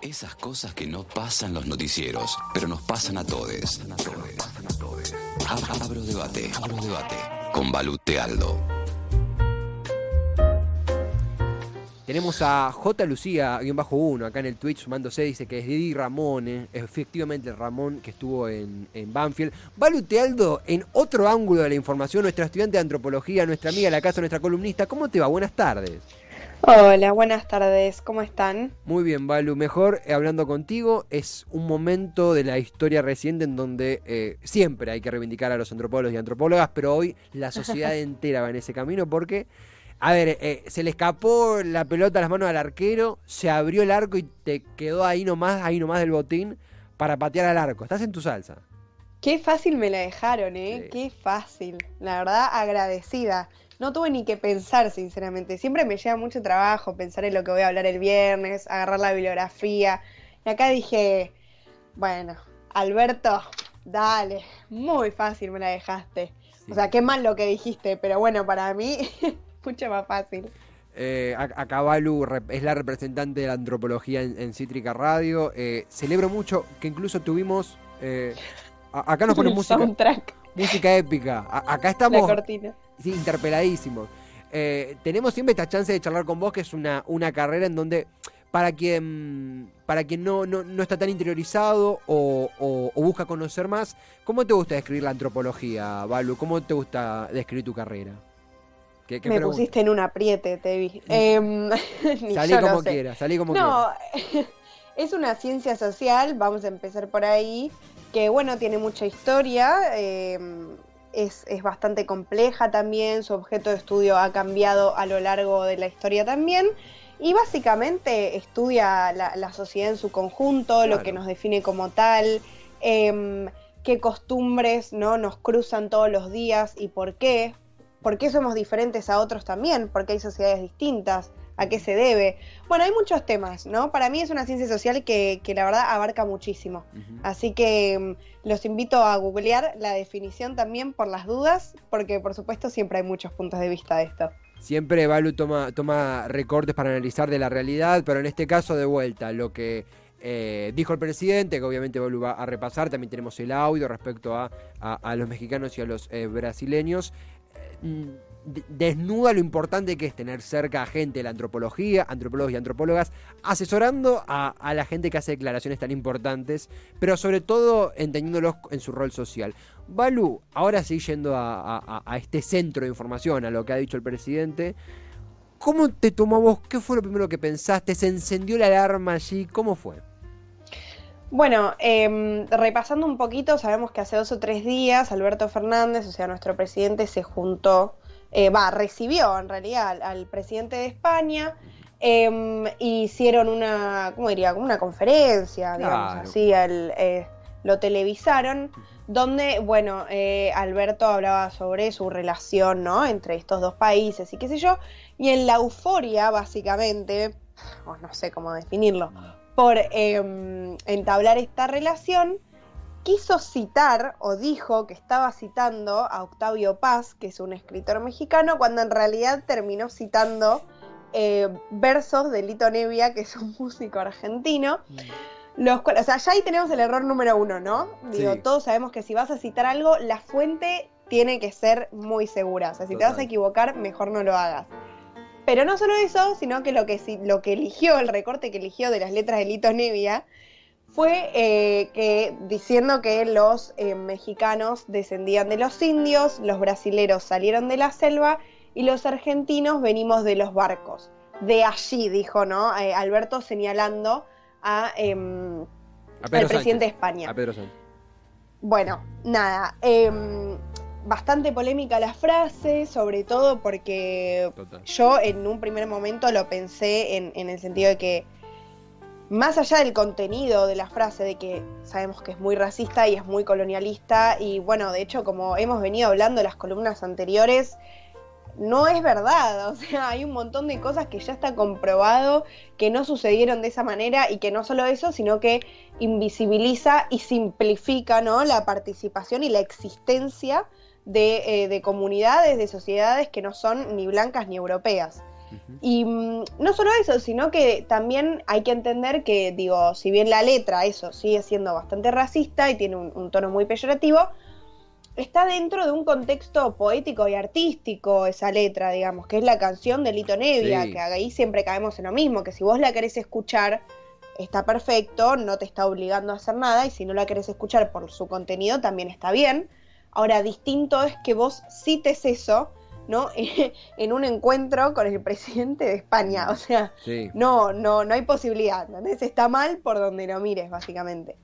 Esas cosas que no pasan los noticieros, pero nos pasan a todos. Abro debate, abro debate con Balute Aldo. Tenemos a J. Lucía, guion bajo uno, acá en el Twitch sumándose, dice que es Didi Ramón, eh, efectivamente Ramón que estuvo en, en Banfield. Balute Aldo, en otro ángulo de la información, nuestra estudiante de antropología, nuestra amiga de la casa, nuestra columnista. ¿Cómo te va? Buenas tardes. Hola, buenas tardes, ¿cómo están? Muy bien, Balu. Mejor eh, hablando contigo, es un momento de la historia reciente en donde eh, siempre hay que reivindicar a los antropólogos y antropólogas, pero hoy la sociedad entera va en ese camino porque, a ver, eh, se le escapó la pelota a las manos al arquero, se abrió el arco y te quedó ahí nomás, ahí nomás del botín para patear al arco. Estás en tu salsa. Qué fácil me la dejaron, ¿eh? Sí. Qué fácil. La verdad, agradecida. No tuve ni que pensar, sinceramente. Siempre me lleva mucho trabajo pensar en lo que voy a hablar el viernes, agarrar la bibliografía. Y acá dije, bueno, Alberto, dale, muy fácil me la dejaste. Sí. O sea, qué mal lo que dijiste, pero bueno, para mí, mucho más fácil. Eh, ac- acá Balu es la representante de la antropología en, en Cítrica Radio. Eh, celebro mucho que incluso tuvimos... eh, acá nos ponen música, soundtrack, música épica. A- acá la estamos cortina. sí, interpeladísimos. Eh, tenemos siempre esta chance de charlar con vos, que es una, una carrera en donde, para quien, para quien no, no, no está tan interiorizado o, o- o busca conocer más, ¿cómo te gusta describir la antropología, Balu? ¿Cómo te gusta describir tu carrera? ¿Qué, qué Me pregunta? pusiste en un apriete, te vi. Em, Salí como sé. quieras, salí como quieras. No, es una ciencia social, vamos a empezar por ahí, que bueno, tiene mucha historia, eh, es, es bastante compleja también, su objeto de estudio ha cambiado a lo largo de la historia también, y básicamente estudia la, la sociedad en su conjunto, lo que nos define como tal, em, qué costumbres ¿no? nos cruzan todos los días y por qué, por qué somos diferentes a otros también, porque hay sociedades distintas, a qué se debe. Bueno, hay muchos temas, ¿no? Para mí es una ciencia social que, que la verdad abarca muchísimo. Así que mm, los invito a googlear la definición también por las dudas, porque por supuesto siempre hay muchos puntos de vista de esto. Siempre Balu toma, toma recortes para analizar de la realidad, pero en este caso de vuelta, lo que eh, dijo el presidente, que obviamente Balu va a repasar, también tenemos el audio respecto a, a- a los mexicanos y a los eh, brasileños, eh, mm, desnuda lo importante que es tener cerca a gente de la antropología, antropólogos y antropólogas, asesorando a, la gente que hace declaraciones tan importantes, pero sobre todo entendiéndolos en su rol social. Balu, ahora sí yendo a, este centro de información, a lo que ha dicho el presidente, ¿cómo te tomó vos? ¿Qué fue lo primero que pensaste? ¿Se encendió la alarma allí? ¿Cómo fue? Bueno, em, repasando un poquito, sabemos que hace dos o tres días Alberto Fernández, o sea, nuestro presidente, se juntó, eh, va, recibió en realidad al, al presidente de España, em, y hicieron una, ¿cómo diría? Como una conferencia, digamos Claro. así, al, eh, lo televisaron, donde, bueno, eh, Alberto hablaba sobre su relación, ¿no? Entre estos dos países y qué sé yo, y en la euforia, básicamente, o no sé cómo definirlo, por eh, entablar esta relación, quiso citar o dijo que estaba citando a Octavio Paz, que es un escritor mexicano, cuando en realidad terminó citando eh, versos de Lito Nevia, que es un músico argentino. Los cuales, o sea, ya ahí tenemos el error número uno, ¿no? Digo, Sí. todos sabemos que si vas a citar algo, la fuente tiene que ser muy segura. O sea, si te vas a equivocar, mejor no lo hagas. Pero no solo eso, sino que lo que, lo que eligió, el recorte que eligió de las letras de Lito Nevia, fue eh, que diciendo que los eh, mexicanos descendían de los indios, los brasileros salieron de la selva y los argentinos venimos de los barcos. De allí, dijo, ¿no? Eh, Alberto señalando a, em, A al presidente de. España. A Pedro Sánchez. Bueno, nada. em, bastante polémica la frase, sobre todo porque Total. yo en un primer momento lo pensé en, en el sentido de que, más allá del contenido de la frase, de que sabemos que es muy racista y es muy colonialista, y bueno, de hecho, como hemos venido hablando en las columnas anteriores, no es verdad, o sea, hay un montón de cosas que ya está comprobado que no sucedieron de esa manera y que no solo eso, sino que invisibiliza y simplifica ¿no? la participación y la existencia de, eh, de comunidades, de sociedades que no son ni blancas ni europeas. Y mm, no solo eso, sino que también hay que entender que, digo, si bien la letra, eso, sigue siendo bastante racista y tiene un, tono muy peyorativo, está dentro de un contexto poético y artístico esa letra, digamos, que es la canción de Lito Nevia, que ahí siempre caemos en lo mismo, que si vos la querés escuchar, está perfecto, no te está obligando a hacer nada, y si no la querés escuchar por su contenido, también está bien. Ahora, distinto es que vos cites eso, ¿no? en un encuentro con el presidente de España. O sea, no, no, no hay posibilidad. ¿entendés? Está mal por donde lo mires, básicamente.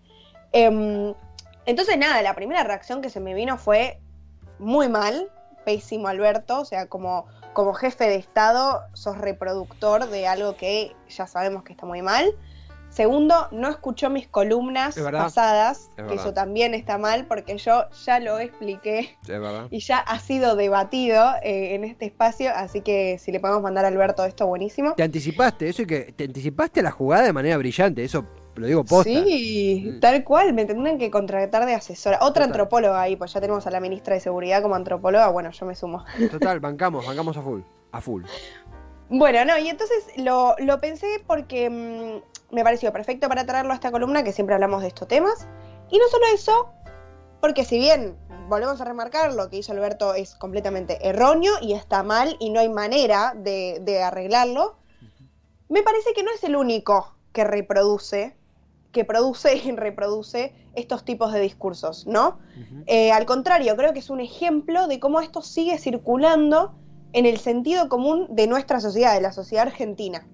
Em, entonces, nada, la primera reacción que se me vino fue muy mal, pésimo Alberto, o sea, como, como jefe de Estado, sos reproductor de algo que ya sabemos que está muy mal. Segundo, no escuchó mis columnas pasadas, que eso también está mal porque yo ya lo expliqué y ya ha sido debatido eh, en este espacio, así que si le podemos mandar a Alberto esto, buenísimo. Te anticipaste, eso y que te anticipaste la jugada de manera brillante, eso lo digo posta. Sí, mm. tal cual, me tendrían que contratar de asesora. Otra antropóloga ahí, pues ya tenemos a la ministra de Seguridad como antropóloga, bueno, yo me sumo. Total, bancamos, bancamos a full, a full. Bueno, no, y entonces lo, lo pensé porque mm, me pareció perfecto para traerlo a esta columna, que siempre hablamos de estos temas. Y no solo eso, porque si bien volvemos a remarcar, lo que hizo Alberto es completamente erróneo y está mal y no hay manera de, arreglarlo, me parece que no es el único que reproduce, que produce y reproduce estos tipos de discursos, ¿no? Eh, al contrario, creo que es un ejemplo de cómo esto sigue circulando en el sentido común de nuestra sociedad, de la sociedad argentina.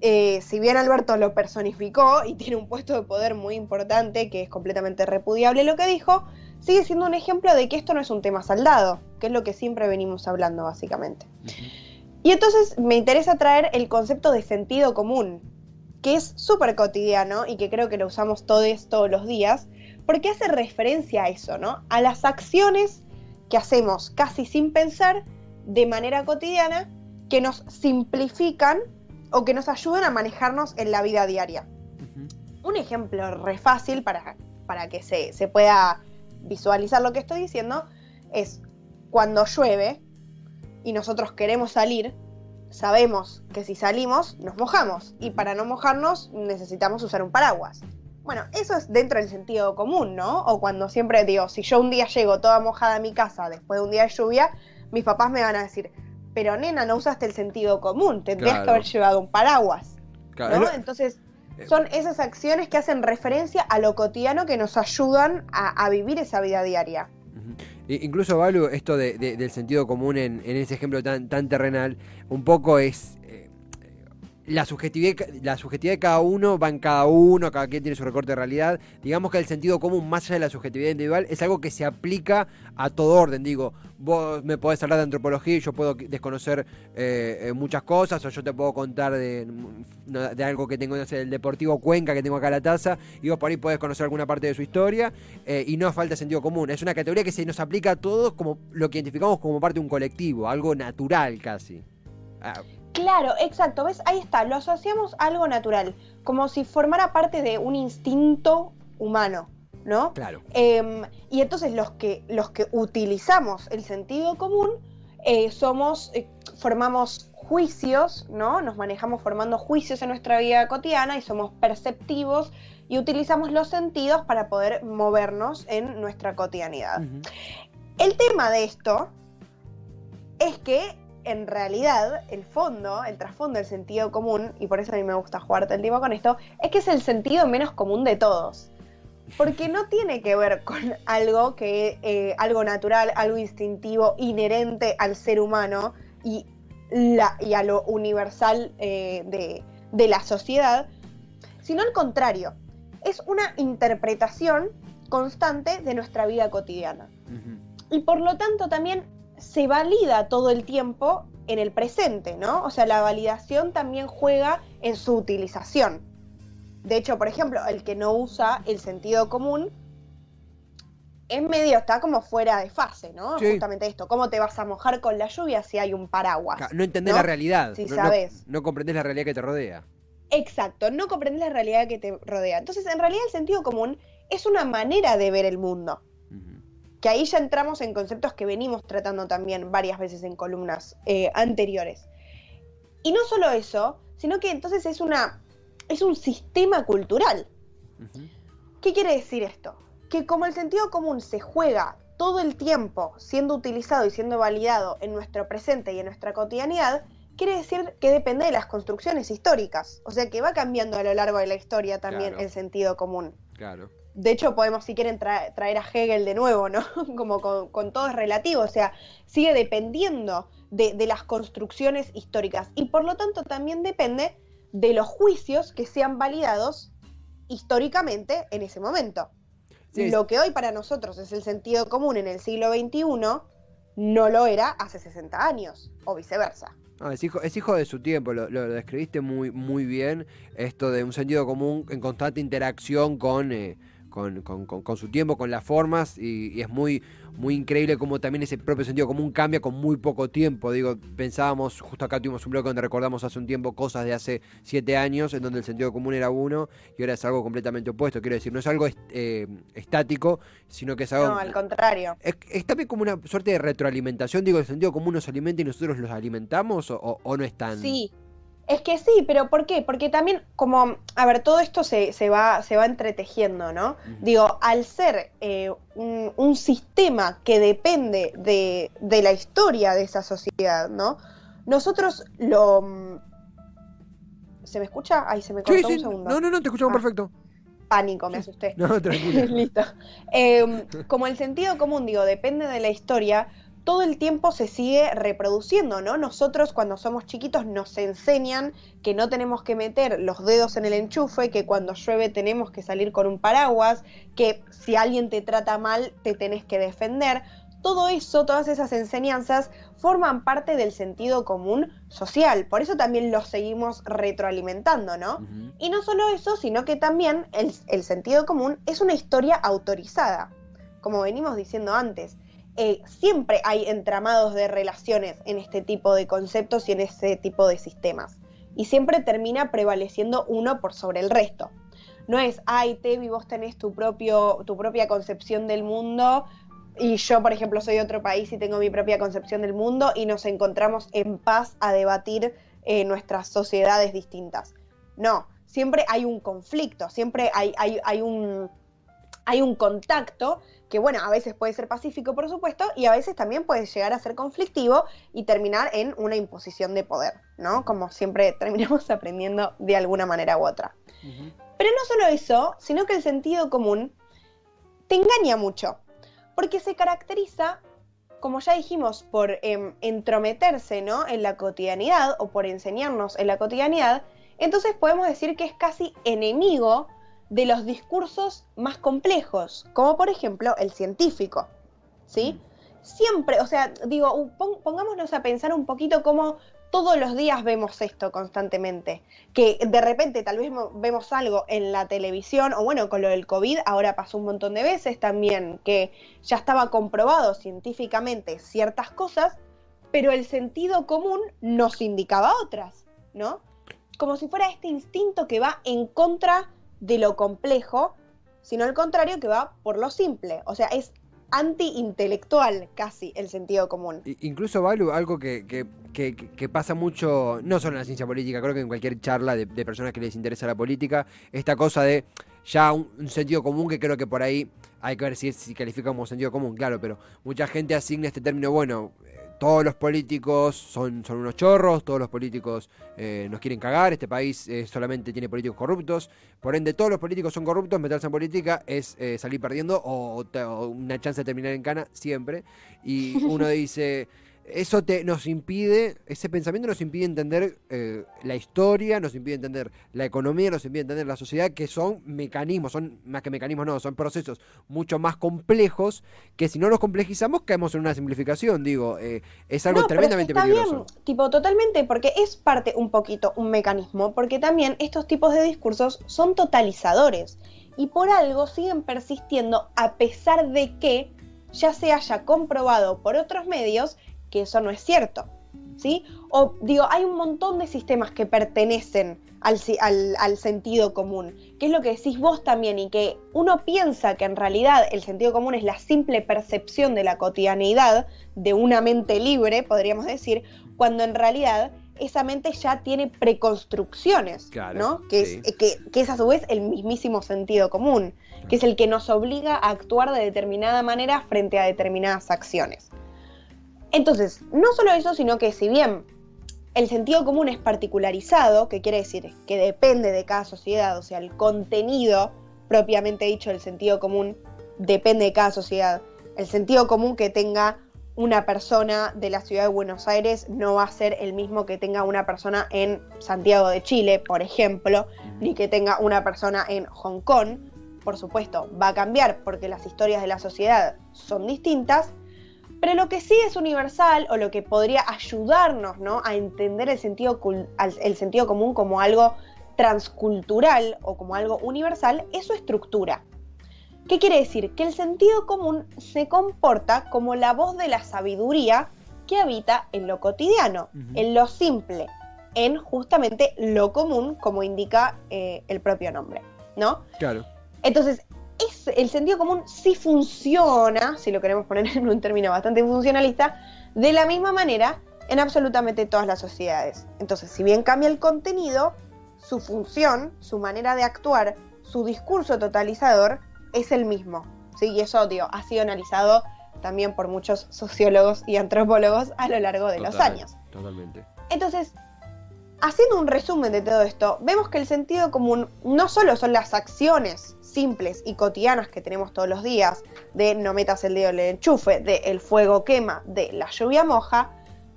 Eh, si bien Alberto lo personificó y tiene un puesto de poder muy importante, que es completamente repudiable lo que dijo, sigue siendo un ejemplo de que esto no es un tema saldado, que es lo que siempre venimos hablando básicamente. Y entonces me interesa traer el concepto de sentido común, que es súper cotidiano y que creo que lo usamos todos todos los días, porque hace referencia a eso, ¿no? A las acciones que hacemos casi sin pensar de manera cotidiana que nos simplifican o que nos ayuden a manejarnos en la vida diaria. Un ejemplo re fácil para, para que se, se pueda visualizar lo que estoy diciendo es cuando llueve y nosotros queremos salir, sabemos que si salimos nos mojamos y para no mojarnos necesitamos usar un paraguas. Bueno, eso es dentro del sentido común, ¿no? O cuando siempre digo, si yo un día llego toda mojada a mi casa después de un día de lluvia, mis papás me van a decir, pero nena, no usaste el sentido común, tendrías que haber llevado un paraguas. ¿no? Entonces, eh, son esas acciones que hacen referencia a lo cotidiano que nos ayudan a, vivir esa vida diaria. Incluso, Valu, esto del sentido común en, ese ejemplo tan, tan terrenal, un poco es la subjetividad, de cada uno va en cada uno, cada quien tiene su recorte de realidad. Digamos que el sentido común, más allá de la subjetividad individual, es algo que se aplica a todo orden. Digo, vos me podés hablar de antropología y yo puedo desconocer eh, eh, muchas cosas, o yo te puedo contar de, de algo que tengo, no el Deportivo Cuenca que tengo acá a la taza, y vos por ahí podés conocer alguna parte de su historia, eh, y no falta sentido común. Es una categoría que se nos aplica a todos como lo que identificamos como parte de un colectivo, algo natural casi. Ah, Claro, exacto, ¿ves? Ahí está, lo asociamos a algo natural, como si formara parte de un instinto humano, ¿no? Claro. Em, y entonces los que, los que utilizamos el sentido común eh, somos, eh, formamos juicios, ¿no? Nos manejamos formando juicios en nuestra vida cotidiana y somos perceptivos y utilizamos los sentidos para poder movernos en nuestra cotidianidad. El tema de esto es que en realidad el fondo, el trasfondo del sentido común, y por eso a mí me gusta jugar todo el tiempo con esto, es que es el sentido menos común de todos. Porque no tiene que ver con algo que, eh, algo natural, algo instintivo, inherente al ser humano y, la, y a lo universal eh, de, la sociedad, sino al contrario, es una interpretación constante de nuestra vida cotidiana. Y por lo tanto también se valida todo el tiempo en el presente, ¿no? O sea, la validación también juega en su utilización. De hecho, por ejemplo, el que no usa el sentido común en medio está como fuera de fase, ¿no? Justamente esto, ¿cómo te vas a mojar con la lluvia si hay un paraguas? No entendés la realidad. Si no, sabes. No, comprendes la realidad que te rodea. Exacto, no comprendes la realidad que te rodea. Entonces, en realidad el sentido común es una manera de ver el mundo que ahí ya entramos en conceptos que venimos tratando también varias veces en columnas eh, anteriores. Y no solo eso, sino que entonces es una es un sistema cultural. ¿Qué quiere decir esto? Que como el sentido común se juega todo el tiempo siendo utilizado y siendo validado en nuestro presente y en nuestra cotidianidad, quiere decir que depende de las construcciones históricas. O sea que va cambiando a lo largo de la historia también el sentido común. Claro. De hecho, podemos, si quieren, traer a Hegel de nuevo, ¿no? Como con, todo es relativo, o sea, sigue dependiendo de, las construcciones históricas y por lo tanto también depende de los juicios que sean validados históricamente en ese momento. lo que hoy para nosotros es el sentido común en el siglo XXI, no lo era hace 60 años, o viceversa. es, hijo, es hijo de su tiempo, lo, describiste muy, muy bien, esto de un sentido común en constante interacción con, eh, con, con, con, su tiempo, con las formas, y, es muy, muy increíble cómo también ese propio sentido común cambia con muy poco tiempo. Digo, pensábamos, justo acá tuvimos un bloque donde recordamos hace un tiempo cosas de hace siete años, en donde el sentido común era uno, y ahora es algo completamente opuesto. Quiero decir, no es algo eh, estático, sino que es algo... No, al contrario. Es, también como una suerte de retroalimentación, digo, el sentido común nos alimenta y nosotros los alimentamos, o, o no es tan... Sí. Es que sí, pero ¿por qué? Porque también, como, a ver, todo esto se, se va, se va entretejiendo, ¿no? Digo, al ser eh, un, sistema que depende de, de, la historia de esa sociedad, ¿no? Nosotros lo... ¿Se me escucha? Ay, se me cortó un segundo. No, no, no, te escuchamos ah. perfecto. Pánico, me asusté. No, tranquilo. Listo. Eh, como el sentido común, digo, depende de la historia, todo el tiempo se sigue reproduciendo, ¿no? Nosotros cuando somos chiquitos nos enseñan que no tenemos que meter los dedos en el enchufe, que cuando llueve tenemos que salir con un paraguas, que si alguien te trata mal te tenés que defender. Todo eso, todas esas enseñanzas forman parte del sentido común social, por eso también los seguimos retroalimentando, ¿no? Y no solo eso, sino que también el, el sentido común es una historia autorizada, como venimos diciendo antes eh, siempre hay entramados de relaciones en este tipo de conceptos y en este tipo de sistemas. Y siempre termina prevaleciendo uno por sobre el resto. No es, ay, Tevi, vos tenés tu, propio, tu propia concepción del mundo y yo, por ejemplo, soy de otro país y tengo mi propia concepción del mundo y nos encontramos en paz a debatir eh, nuestras sociedades distintas. No, siempre hay un conflicto, siempre hay, hay, hay, un, hay un contacto que bueno, a veces puede ser pacífico, por supuesto, y a veces también puede llegar a ser conflictivo y terminar en una imposición de poder, ¿no? Como siempre terminamos aprendiendo de alguna manera u otra. Pero no solo eso, sino que el sentido común te engaña mucho, porque se caracteriza, como ya dijimos, por em, entrometerse, ¿no? En la cotidianidad o por enseñarnos en la cotidianidad, entonces podemos decir que es casi enemigo de los discursos más complejos, como por ejemplo el científico, ¿sí? Mm. Siempre, o sea, digo, pongámonos a pensar un poquito cómo todos los días vemos esto constantemente, que de repente tal vez vemos algo en la televisión, o bueno, con lo del COVID ahora pasó un montón de veces también, que ya estaba comprobado científicamente ciertas cosas, pero el sentido común nos indicaba otras, ¿no? Como si fuera este instinto que va en contra de lo complejo, sino al contrario que va por lo simple. O sea, es anti-intelectual casi el sentido común. Incluso, Valu, algo que, que, pasa mucho, no solo en la ciencia política, creo que en cualquier charla de, personas que les interesa la política, esta cosa de ya un, sentido común que creo que por ahí hay que ver si, si califica como sentido común, claro, pero mucha gente asigna este término, bueno, todos los políticos son, son unos chorros, todos los políticos eh, nos quieren cagar, este país eh, solamente tiene políticos corruptos, por ende todos los políticos son corruptos, meterse en política es eh, salir perdiendo o, o, una chance de terminar en cana siempre. Y uno dice, eso te, nos impide, ese pensamiento nos impide entender eh, la historia, nos impide entender la economía, nos impide entender la sociedad, que son mecanismos, son más que mecanismos, no, son procesos mucho más complejos que si no los complejizamos caemos en una simplificación, digo, eh, es algo tremendamente peligroso. tipo, totalmente, porque es parte un poquito un mecanismo, porque también estos tipos de discursos son totalizadores y por algo siguen persistiendo a pesar de que ya se haya comprobado por otros medios que eso no es cierto. ¿Sí? O digo, hay un montón de sistemas que pertenecen al, al, sentido común, que es lo que decís vos también, y que uno piensa que en realidad el sentido común es la simple percepción de la cotidianeidad de una mente libre, podríamos decir, cuando en realidad esa mente ya tiene preconstrucciones, Claro, ¿no? Que, sí. es, que, que es a su vez el mismísimo sentido común, que es el que nos obliga a actuar de determinada manera frente a determinadas acciones. Entonces, no solo eso, sino que si bien el sentido común es particularizado, que quiere decir que depende de cada sociedad, o sea, el contenido propiamente dicho del sentido común depende de cada sociedad. El sentido común que tenga una persona de la ciudad de Buenos Aires no va a ser el mismo que tenga una persona en Santiago de Chile, por ejemplo, ni que tenga una persona en Hong Kong. Por supuesto, va a cambiar porque las historias de la sociedad son distintas, pero lo que sí es universal o lo que podría ayudarnos ¿no? a entender el sentido, el sentido común como algo transcultural o como algo universal es su estructura. ¿Qué quiere decir? Que el sentido común se comporta como la voz de la sabiduría que habita en lo cotidiano, en lo simple, en justamente lo común, como indica eh, el propio nombre, ¿no? Claro. Entonces, es, el sentido común sí funciona, si lo queremos poner en un término bastante funcionalista, de la misma manera en absolutamente todas las sociedades. Entonces, si bien cambia el contenido, su función, su manera de actuar, su discurso totalizador es el mismo. ¿sí? Y eso digo, ha sido analizado también por muchos sociólogos y antropólogos a lo largo de los años. Totalmente. Entonces, haciendo un resumen de todo esto, vemos que el sentido común no solo son las acciones simples y cotidianas que tenemos todos los días, de no metas el dedo en el enchufe, de el fuego quema, de la lluvia moja,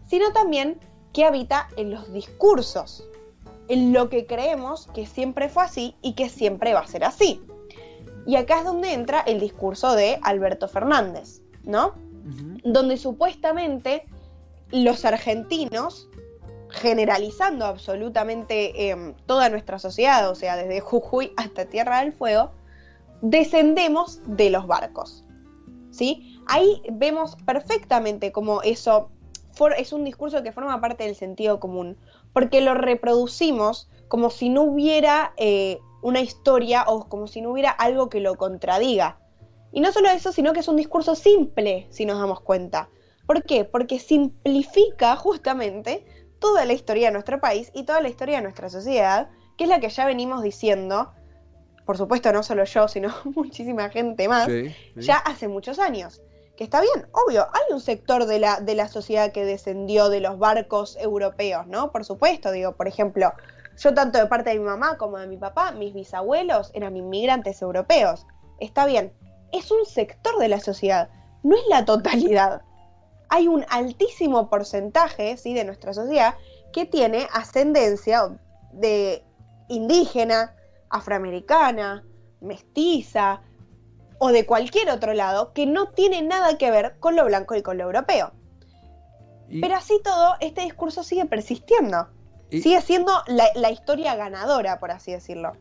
sino también que habita en los discursos, en lo que creemos que siempre fue así y que siempre va a ser así. Y acá es donde entra el discurso de Alberto Fernández, ¿no? Donde supuestamente los argentinos, generalizando absolutamente em, toda nuestra sociedad, o sea, desde Jujuy hasta Tierra del Fuego, descendemos de los barcos. ¿Sí? Ahí vemos perfectamente cómo eso es un discurso que forma parte del sentido común, porque lo reproducimos como si no hubiera eh, una historia o como si no hubiera algo que lo contradiga. Y no solo eso, sino que es un discurso simple, si nos damos cuenta. ¿Por qué? Porque simplifica justamente toda la historia de nuestro país y toda la historia de nuestra sociedad, que es la que ya venimos diciendo, por supuesto no solo yo, sino muchísima gente más, Sí, sí. ya hace muchos años. Que está bien, obvio, hay un sector de la, de la sociedad que descendió de los barcos europeos, ¿no? Por supuesto, digo, por ejemplo, yo tanto de parte de mi mamá como de mi papá, mis bisabuelos eran inmigrantes europeos. Está bien, es un sector de la sociedad, no es la totalidad. Hay un altísimo porcentaje ¿sí? de nuestra sociedad que tiene ascendencia de indígena, afroamericana, mestiza o de cualquier otro lado que no tiene nada que ver con lo blanco y con lo europeo. Y- Pero así todo, este discurso sigue persistiendo. y- Sigue siendo la, la historia ganadora, por así decirlo.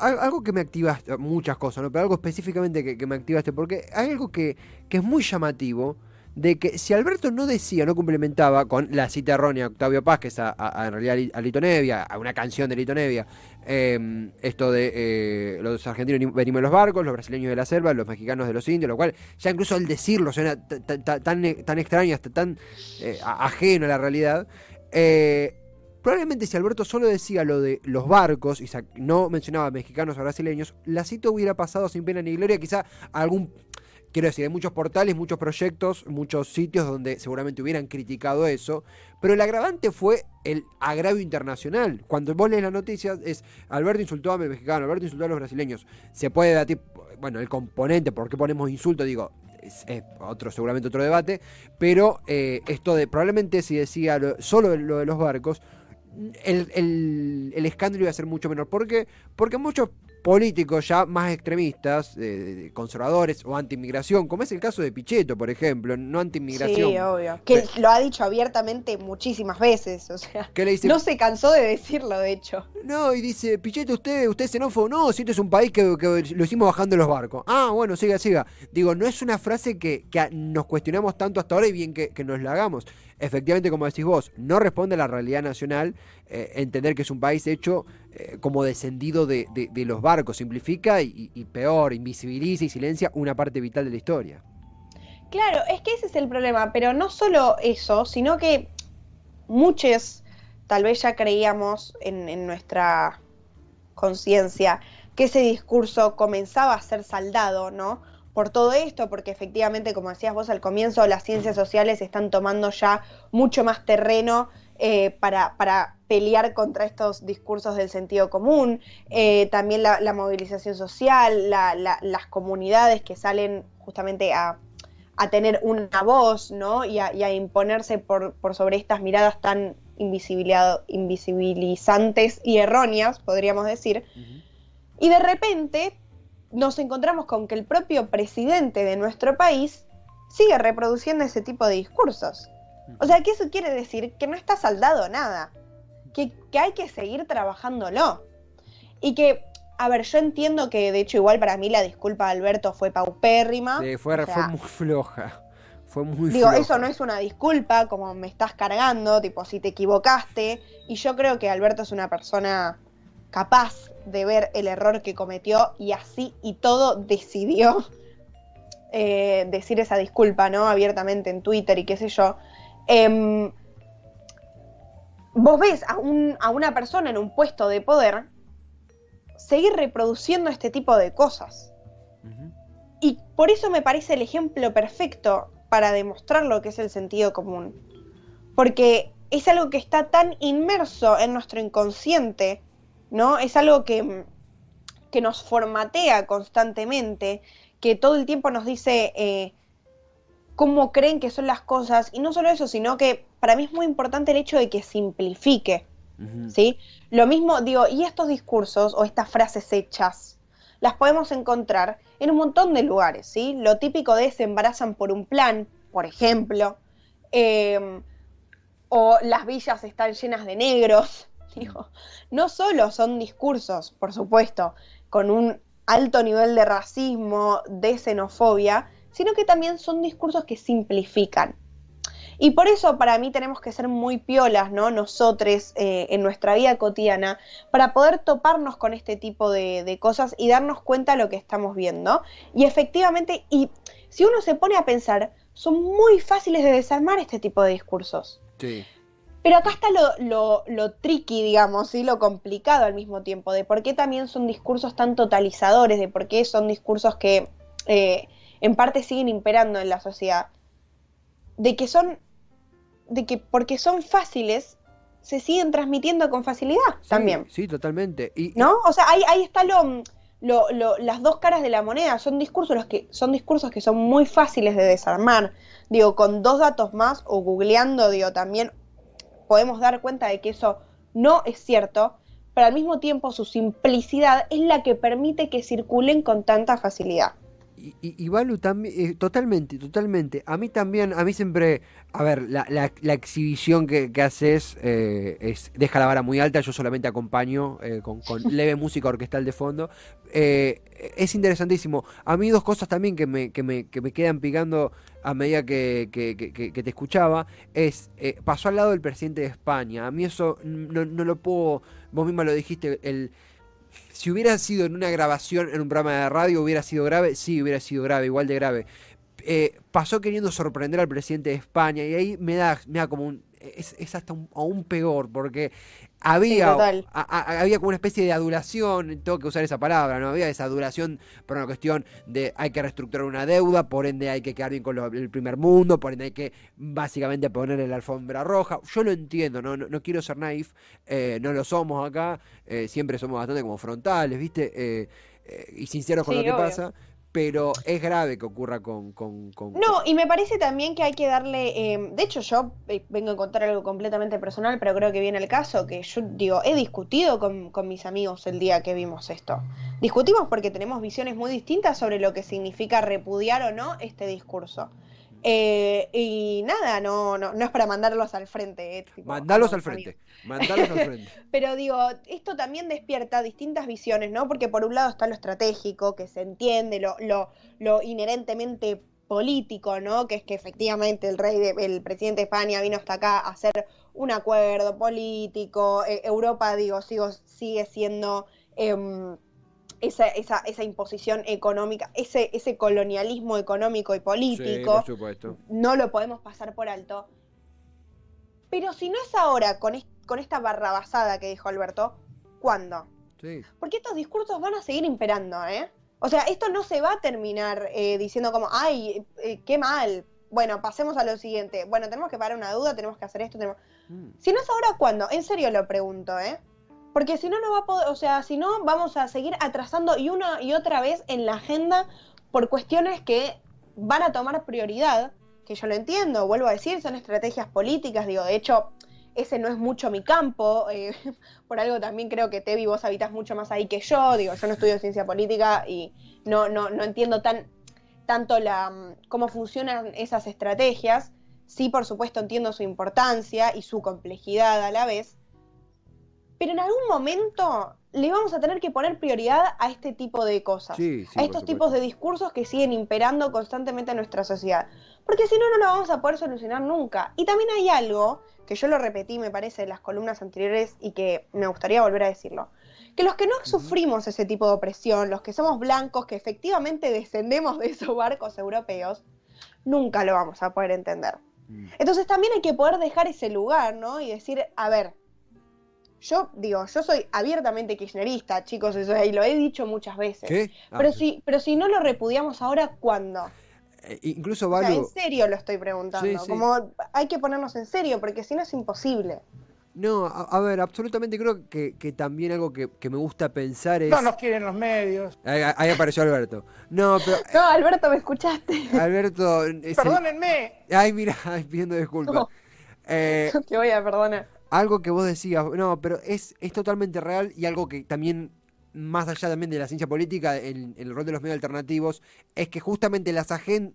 algo que me activaste, muchas cosas, ¿no? pero algo específicamente que, que me activaste, porque hay algo que, que es muy llamativo, de que si Alberto no decía, no complementaba con la cita errónea de Octavio Paz, que es a, en realidad a Lito Nevia, a una canción de Lito Nevia, eh, esto de eh, los argentinos venimos de los barcos, los brasileños de la selva, los mexicanos de los indios, lo cual ya incluso al decirlo suena tan, tan extraño, hasta tan eh, ajeno a la realidad. Eh, Probablemente si Alberto solo decía lo de los barcos y no mencionaba mexicanos o brasileños, la cita hubiera pasado sin pena ni gloria, quizá algún... Quiero decir, hay muchos portales, muchos proyectos, muchos sitios donde seguramente hubieran criticado eso, pero el agravante fue el agravio internacional. Cuando vos lees las noticias es Alberto insultó a los mexicanos, Alberto insultó a los brasileños. Se puede debatir, bueno, el componente, por qué ponemos insulto, digo, es, otro, seguramente otro debate, pero eh, esto de probablemente si decía lo- solo lo de los barcos, el- el escándalo iba a ser mucho menor. ¿Por qué? Porque muchos políticos ya más extremistas, eh, conservadores o anti-inmigración, como es el caso de Pichetto, por ejemplo, no anti-inmigración. Sí, obvio. Que lo ha dicho abiertamente muchísimas veces, o sea, que le dice, no se cansó de decirlo, de hecho. No, y dice, Pichetto, usted, usted es xenófobo. No, si este es un país que, que lo hicimos bajando los barcos. Ah, bueno, siga, siga. Digo, no es una frase que, nos cuestionamos tanto hasta ahora y bien que, que nos la hagamos. Efectivamente, como decís vos, no responde a la realidad nacional eh, entender que es un país hecho eh, como descendido de, de- los barcos. Simplifica y, peor, invisibiliza y silencia una parte vital de la historia. Claro, es que ese es el problema, pero no solo eso, sino que muchos, tal vez ya creíamos en nuestra conciencia que ese discurso comenzaba a ser saldado, ¿no? Por todo esto, porque efectivamente, como decías vos al comienzo, las ciencias sociales están tomando ya mucho más terreno eh, para, para, pelear contra estos discursos del sentido común, eh, también la, la, movilización social, la, la, las comunidades que salen justamente a, a tener una voz, ¿no? Y a, y a imponerse por, por, sobre estas miradas tan invisibilizantes y erróneas, podríamos decir. Uh -huh. Y de repente nos encontramos con que el propio presidente de nuestro país sigue reproduciendo ese tipo de discursos. O sea, que eso quiere decir que no está saldado nada, que, que, hay que seguir trabajándolo. Y que, a ver, yo entiendo que de hecho igual para mí la disculpa de Alberto fue paupérrima. Sí, fue, o sea, fue muy floja. Fue muy digo, floja. eso no es una disculpa, como me estás cargando, tipo, si te equivocaste. Y yo creo que Alberto es una persona capaz de ver el error que cometió y así y todo decidió eh, decir esa disculpa, ¿no? Abiertamente en Twitter y qué sé yo. Eh, vos ves a, un, a, una persona en un puesto de poder seguir reproduciendo este tipo de cosas. Uh -huh. Y por eso me parece el ejemplo perfecto para demostrar lo que es el sentido común. Porque es algo que está tan inmerso en nuestro inconsciente, ¿no? Es algo que, que nos formatea constantemente, que todo el tiempo nos dice eh, cómo creen que son las cosas, y no solo eso, sino que para mí es muy importante el hecho de que simplifique, uh -huh. ¿sí? Lo mismo, digo, y estos discursos o estas frases hechas, las podemos encontrar en un montón de lugares, ¿sí? Lo típico de se embarazan por un plan, por ejemplo, eh, o las villas están llenas de negros, no solo son discursos, por supuesto, con un alto nivel de racismo, de xenofobia, sino que también son discursos que simplifican. Y por eso para mí tenemos que ser muy piolas, ¿no? Nosotros eh, en nuestra vida cotidiana, para poder toparnos con este tipo de, de, cosas y darnos cuenta de lo que estamos viendo. Y efectivamente, y si uno se pone a pensar, son muy fáciles de desarmar este tipo de discursos. Sí. Pero acá está lo, lo, lo tricky, digamos, y lo complicado al mismo tiempo, de por qué también son discursos tan totalizadores, de por qué son discursos que eh, en parte siguen imperando en la sociedad. De que son, de que porque son fáciles, se siguen transmitiendo con facilidad sí, también. Sí, totalmente. Y, ¿No? O sea, ahí, ahí está lo, lo, lo, las dos caras de la moneda. Son discursos, los que, son discursos que son muy fáciles de desarmar. Digo, con dos datos más o googleando, digo, también podemos dar cuenta de que eso no es cierto, pero al mismo tiempo su simplicidad es la que permite que circulen con tanta facilidad. Y, y, y Balu también, eh, totalmente, totalmente. A mí también, a mí siempre, a ver, la, la, la exhibición que, que haces eh, es, deja la vara muy alta, yo solamente acompaño eh, con, con, leve música orquestal de fondo. Eh, es interesantísimo. A mí dos cosas también que me, que me, que me quedan picando a medida que, que, que, que te escuchaba, es, eh, pasó al lado del presidente de España. A mí eso no, no lo puedo, vos misma lo dijiste, el si hubiera sido en una grabación, en un programa de radio, hubiera sido grave, sí, hubiera sido grave, igual de grave. Eh, pasó queriendo sorprender al presidente de España y ahí me da, me da como un... Es, es hasta un, aún peor, porque había, sí, a, a, había como una especie de adulación, tengo que usar esa palabra, ¿no? Había esa adulación por una cuestión de hay que reestructurar una deuda, por ende hay que quedar bien con lo, el primer mundo, por ende hay que básicamente ponerle la alfombra roja. Yo lo entiendo, no, no, no quiero ser naif, eh, no lo somos acá, eh, siempre somos bastante como frontales, ¿viste? Eh, eh y sinceros con sí, lo que obvio. pasa pero es grave que ocurra con, con, con, No, y me parece también que hay que darle... Eh, de hecho, yo eh, vengo a contar algo completamente personal, pero creo que viene el caso, que yo digo, he discutido con, con mis amigos el día que vimos esto. Discutimos porque tenemos visiones muy distintas sobre lo que significa repudiar o no este discurso. Eh, y nada, no, no, no es para mandarlos al frente. Eh, tipo, mandarlos al frente. Mandarlos al frente. Pero digo, esto también despierta distintas visiones, ¿no? Porque por un lado está lo estratégico, que se entiende, lo, lo, lo inherentemente político, ¿no? Que es que efectivamente el rey, de, el presidente de España vino hasta acá a hacer un acuerdo político. Eh, Europa, digo, sigo, sigue siendo. Esa, esa, esa imposición económica, ese, ese colonialismo económico y político, sí, por supuesto. no lo podemos pasar por alto. Pero si no es ahora con este con esta barrabasada que dijo Alberto, ¿cuándo? Sí. Porque estos discursos van a seguir imperando, ¿eh? O sea, esto no se va a terminar eh, diciendo como, ay, eh, qué mal. Bueno, pasemos a lo siguiente. Bueno, tenemos que parar una duda, tenemos que hacer esto, tenemos... Mm. Si no es ahora, ¿cuándo? En serio lo pregunto, ¿eh? Porque si no, no va a poder, o sea, si no, vamos a seguir atrasando y una y otra vez en la agenda por cuestiones que van a tomar prioridad, que yo lo entiendo, vuelvo a decir, son estrategias políticas, digo, de hecho, ese no es mucho mi campo, eh, por algo también creo que Tevi vos habitas mucho más ahí que yo, digo, yo no estudio ciencia política y no, no, no entiendo tan, tanto la, mm, cómo funcionan esas estrategias, sí, por supuesto, entiendo su importancia y su complejidad a la vez, pero en algún momento le vamos a tener que poner prioridad a este tipo de cosas, Sí, sí, a estos tipos de discursos que siguen imperando constantemente en nuestra sociedad. Porque si no, no lo vamos a poder solucionar nunca. Y también hay algo, que yo lo repetí, me parece, en las columnas anteriores y que me gustaría volver a decirlo. Que los que no sufrimos ese tipo de opresión, los que somos blancos, que efectivamente descendemos de esos barcos europeos, nunca lo vamos a poder entender. Mm. Entonces también hay que poder dejar ese lugar, ¿no? Y decir, a ver, yo digo, yo soy abiertamente kirchnerista, chicos, eso y lo he dicho muchas veces. ¿Qué? Ah, Pero si, pero si no lo repudiamos ahora, ¿cuándo? eh, incluso O sea, Valu, en serio lo estoy preguntando. Sí, sí. Como hay que ponernos en serio, porque si no es imposible. no, a, a ver, absolutamente creo que, que también algo que, que me gusta pensar es... No nos quieren los medios. Ahí, ahí apareció Alberto. No, pero No, Alberto, ¿me escuchaste? Alberto... es el- Perdónenme. Ay, mira, pidiendo disculpas. No. Eh, Te voy a perdonar. Algo que vos decías, no, pero es, es totalmente real y algo que también, más allá también de la ciencia política, en, el rol de los medios alternativos, es que justamente las agendas...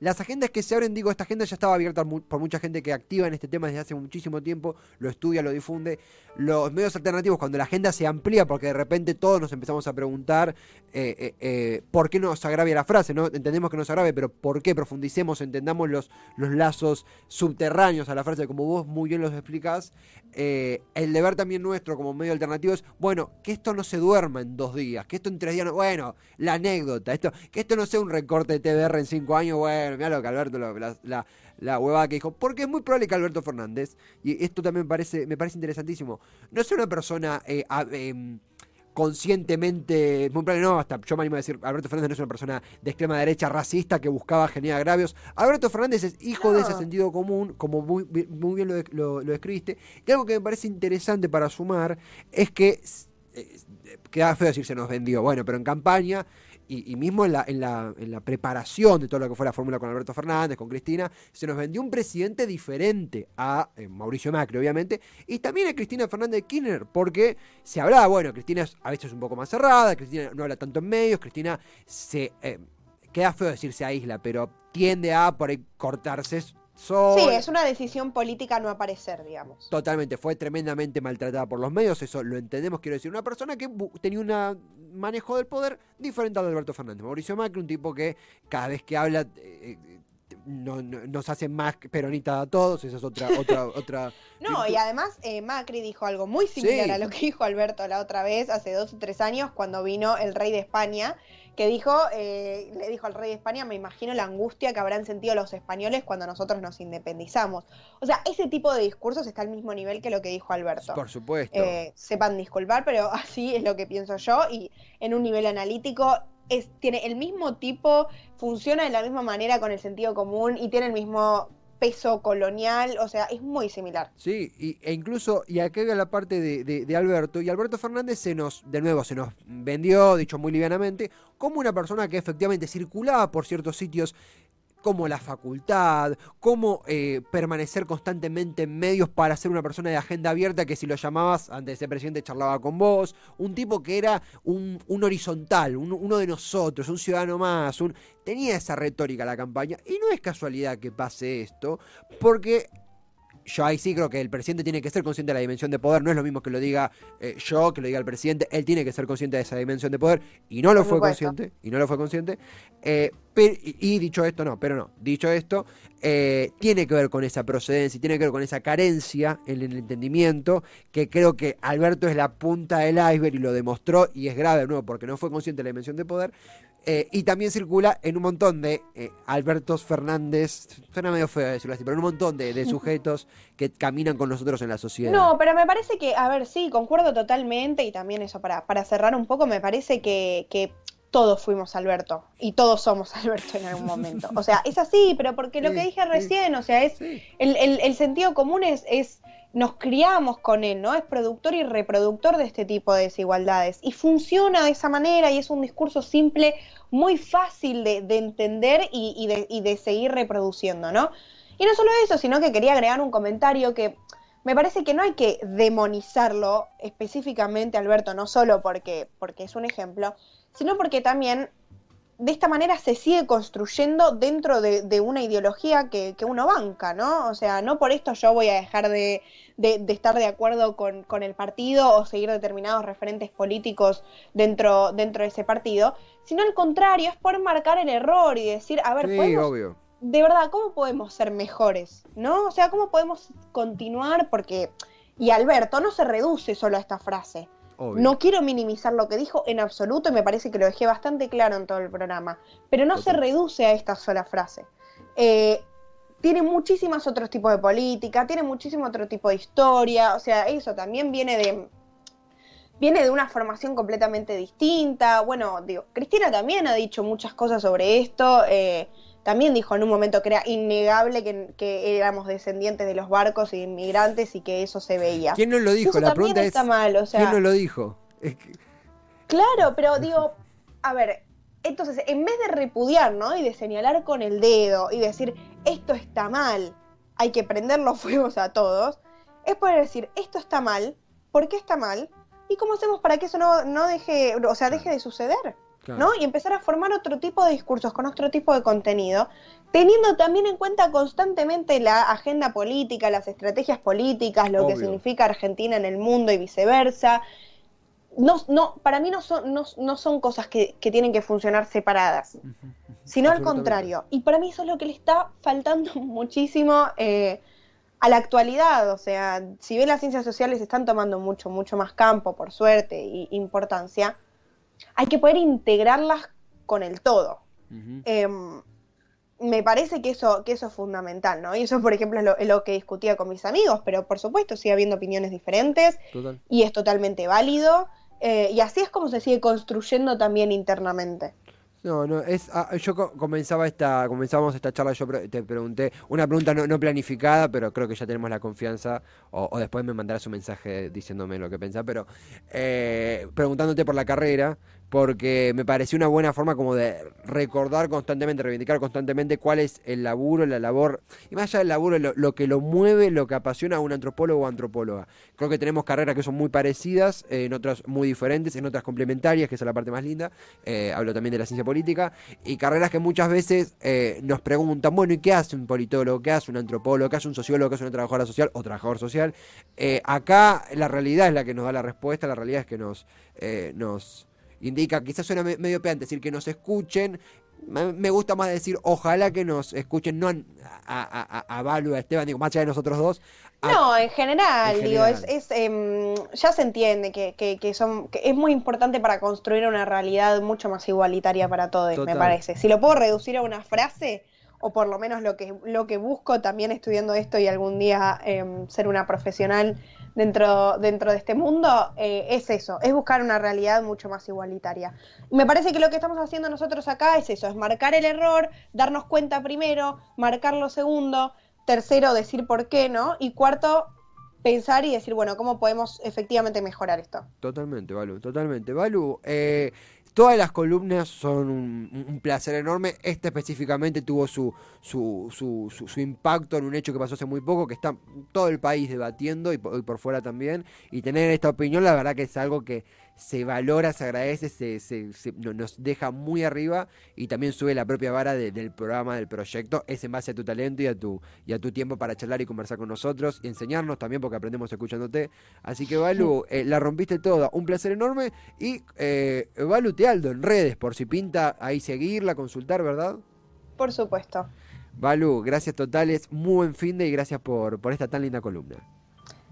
Las agendas que se abren, digo, esta agenda ya estaba abierta por mucha gente que activa en este tema desde hace muchísimo tiempo, lo estudia, lo difunde. Los medios alternativos, cuando la agenda se amplía, porque de repente todos nos empezamos a preguntar eh, eh, eh, por qué nos agravia la frase, ¿no? Entendemos que nos agrave, pero ¿por qué? Profundicemos, entendamos los, los lazos subterráneos a la frase, como vos muy bien los explicás. Eh, el deber también nuestro como medio alternativo es, bueno, que esto no se duerma en dos días, que esto en tres días, no, bueno, la anécdota, esto, que esto no sea un recorte de TBR en cinco años, bueno, mira lo que Alberto, lo- la, la, la huevada que dijo, porque es muy probable que Alberto Fernández, y esto también parece, me parece interesantísimo, no sea una persona eh, a- em, conscientemente, muy probable, no, hasta yo me animo a decir, Alberto Fernández no es una persona de extrema derecha racista que buscaba generar agravios. Alberto Fernández es hijo de ese sentido común, como muy, muy bien lo, lo, lo describiste. Y algo que me parece interesante para sumar es que, eh, queda feo decir se nos vendió, bueno, pero en campaña y, mismo en la, en, la, en la preparación de todo lo que fue la fórmula con Alberto Fernández, con Cristina, se nos vendió un presidente diferente a eh, Mauricio Macri, obviamente, y también a Cristina Fernández de Kirchner, porque se hablaba, bueno, Cristina es a veces un poco más cerrada, Cristina no habla tanto en medios, Cristina se... eh, queda feo decir se aísla, pero tiende a por ahí cortarse Sí, es una decisión política no aparecer, digamos. Totalmente, fue tremendamente maltratada por los medios, eso lo entendemos, quiero decir, una persona que tenía un manejo del poder diferente al de Alberto Fernández. Mauricio Macri, un tipo que cada vez que habla eh, eh, no- no- nos hace más peronita a todos, esa es otra, otra, otra. No, y además eh, Macri dijo algo muy similar Sí. a lo que dijo Alberto la otra vez, hace dos o tres años, cuando vino el rey de España, que dijo, eh, le dijo al rey de España, me imagino la angustia que habrán sentido los españoles cuando nosotros nos independizamos. O sea, ese tipo de discursos está al mismo nivel que lo que dijo Alberto. Por supuesto. Eh, sepan disculpar, pero así es lo que pienso yo y en un nivel analítico es, tiene el mismo tipo, funciona de la misma manera con el sentido común y tiene el mismo peso colonial, o sea, es muy similar. Sí, y, e incluso, y acá la parte de, de- de Alberto, y Alberto Fernández se nos, de nuevo, se nos vendió, dicho muy livianamente, como una persona que efectivamente circulaba por ciertos sitios como la facultad, cómo eh, permanecer constantemente en medios para ser una persona de agenda abierta que si lo llamabas antes de ser presidente charlaba con vos, un tipo que era un, horizontal, un- uno de nosotros, un ciudadano más, un, tenía esa retórica la campaña y no es casualidad que pase esto, porque yo ahí sí creo que el presidente tiene que ser consciente de la dimensión de poder. No es lo mismo que lo diga eh, yo, que lo diga el presidente. Él tiene que ser consciente de esa dimensión de poder. Y no lo Por fue supuesto. consciente. Y no lo fue consciente. Eh, Pe- y, y dicho esto, no, pero no, dicho esto, eh, tiene que ver con esa procedencia, y tiene que ver con esa carencia en el entendimiento, que creo que Alberto es la punta del iceberg y lo demostró, y es grave de nuevo porque no fue consciente de la dimensión de poder, eh, y también circula en un montón de eh, Albertos Fernández, suena medio feo decirlo así, pero en un montón de, de sujetos que caminan con nosotros en la sociedad. No, pero me parece que, a ver, sí, concuerdo totalmente y también eso, para, para cerrar un poco, me parece que, que todos fuimos Alberto y todos somos Alberto en algún momento. O sea, es así, pero porque lo que dije recién, o sea, es el, el- el sentido común es, es, nos criamos con él, ¿no? Es productor y reproductor de este tipo de desigualdades y funciona de esa manera y es un discurso simple, muy fácil de, de entender y, y de, y de seguir reproduciendo, ¿no? Y no solo eso, sino que quería agregar un comentario que me parece que no hay que demonizarlo específicamente, Alberto, no solo porque, porque es un ejemplo, sino porque también de esta manera se sigue construyendo dentro de, de una ideología que, que uno banca, ¿no? O sea, no por esto yo voy a dejar de, de- de estar de acuerdo con, con el partido o seguir determinados referentes políticos dentro, dentro de ese partido, sino al contrario, es por marcar el error y decir, a ver, Sí, podemos obvio. de verdad, ¿cómo podemos ser mejores? ¿No? O sea, ¿cómo podemos continuar? Porque, y Alberto no se reduce solo a esta frase. Obvio. No quiero minimizar lo que dijo en absoluto y me parece que lo dejé bastante claro en todo el programa, pero no se reduce a esta sola frase. Eh, tiene muchísimos otros tipos de política, tiene muchísimo otro tipo de historia, o sea, eso también viene de viene de una formación completamente distinta. Bueno, digo, Cristina también ha dicho muchas cosas sobre esto. eh, también dijo en un momento que era innegable que, que éramos descendientes de los barcos y inmigrantes y que eso se veía. ¿Quién nos lo dijo? Eso La pregunta es, está mal, o sea, ¿quién nos lo dijo? Es que- Claro, pero digo, a ver, entonces, en vez de repudiar, ¿no? Y de señalar con el dedo y decir, esto está mal, hay que prender los fuegos a todos, es poder decir, esto está mal, ¿por qué está mal? ¿Y cómo hacemos para que eso no, no deje, o sea, deje de suceder? Claro. ¿no? Y empezar a formar otro tipo de discursos con otro tipo de contenido, teniendo también en cuenta constantemente la agenda política, las estrategias políticas, lo que significa Argentina en el mundo y viceversa. No, no, para mí no son, no, no son cosas que, que tienen que funcionar separadas, sino al contrario. Y para mí eso es lo que le está faltando muchísimo eh, a la actualidad. O sea, si bien las ciencias sociales están tomando mucho, mucho más campo, por suerte, y importancia, hay que poder integrarlas con el todo. Em, me parece que eso, que eso es fundamental, ¿no? Y eso, por ejemplo, es lo, es lo que discutía con mis amigos, pero por supuesto sigue habiendo opiniones diferentes Total. y es totalmente válido. eh, y así es como se sigue construyendo también internamente. No, no, es, ah, yo co- comenzaba esta, comenzábamos esta charla, yo te pregunté, una pregunta no, no planificada, pero creo que ya tenemos la confianza, o, o después me mandarás un mensaje diciéndome lo que pensás, pero eh, preguntándote por la carrera, porque me pareció una buena forma como de recordar constantemente, reivindicar constantemente cuál es el laburo, la labor, y más allá del laburo, lo, que lo mueve, lo que apasiona a un antropólogo o antropóloga. Creo que tenemos carreras que son muy parecidas, en otras muy diferentes, en otras complementarias, que es la parte más linda. Eh, hablo también de la ciencia política, y carreras que muchas veces eh, nos preguntan, bueno, ¿y qué hace un politólogo? ¿Qué hace un antropólogo? ¿Qué hace un sociólogo? ¿Qué hace una trabajadora social o trabajador social? Eh, acá la realidad es la que nos da la respuesta, la realidad es que nos, nos indica, quizás suena me- medio pedante decir que nos escuchen, me gusta más decir, ojalá que nos escuchen, no a, a, a, a Balu, a Esteban, digo, más allá de nosotros dos. a- No, en general, En digo, general. es, es, em, ya se entiende que, que, que son, que es muy importante para construir una realidad mucho más igualitaria para todos, Total. me parece. Si lo puedo reducir a una frase, o por lo menos lo que, lo que busco también estudiando esto y algún día em, ser una profesional dentro, dentro de este mundo, eh, es eso, es buscar una realidad mucho más igualitaria. Me parece que lo que estamos haciendo nosotros acá es eso, es marcar el error, darnos cuenta primero, marcarlo segundo, tercero, decir por qué, ¿no? Y cuarto, pensar y decir, bueno, ¿cómo podemos efectivamente mejorar esto? Totalmente, Balu, totalmente. Balu, eh, todas las columnas son un, placer enorme. Esta específicamente tuvo su, su, su, su- su impacto en un hecho que pasó hace muy poco, que está todo el país debatiendo y por, y por fuera también. Y tener esta opinión, la verdad que es algo que se valora, se agradece, se, se- se- no- nos deja muy arriba y también sube la propia vara de- del programa, del proyecto. Es en base a tu talento y a tu, y a tu tiempo para charlar y conversar con nosotros y enseñarnos también, porque aprendemos escuchándote. Así que, Balu, eh, la rompiste toda. Un placer enorme. Y, eh, Balu Tealdo en redes, por si pinta ahí seguirla, consultar, ¿verdad? Por supuesto. Balu, gracias totales, muy buen fin de y gracias por, por esta tan linda columna.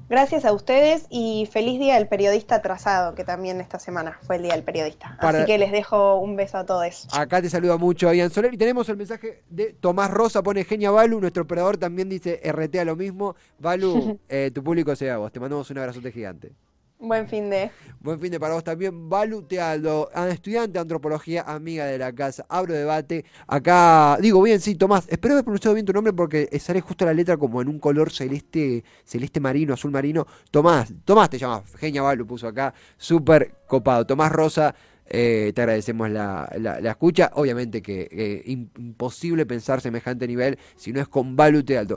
Gracias a ustedes y feliz día del periodista atrasado, que también esta semana fue el día del periodista. Para- Así que les dejo un beso a todos. Acá te saluda mucho Ian Soler y tenemos el mensaje de Tomás Rosa, pone genia Balu, nuestro operador también dice RT a lo mismo. Balu, eh, tu público sea vos, te mandamos un abrazote gigante. Buen fin de. Buen fin de para vos también. Balu Tealdo, estudiante de antropología, amiga de la casa. Abro debate. Acá, digo bien, sí, Tomás. Espero haber pronunciado bien tu nombre porque sale justo la letra como en un color celeste, celeste marino, azul marino. Tomás, Tomás te llamas. Genia Balu puso acá. Súper copado. Tomás Rosa. eh, te agradecemos la, la- escucha. Obviamente que eh, im- imposible pensar semejante nivel si no es con Balu Tealdo.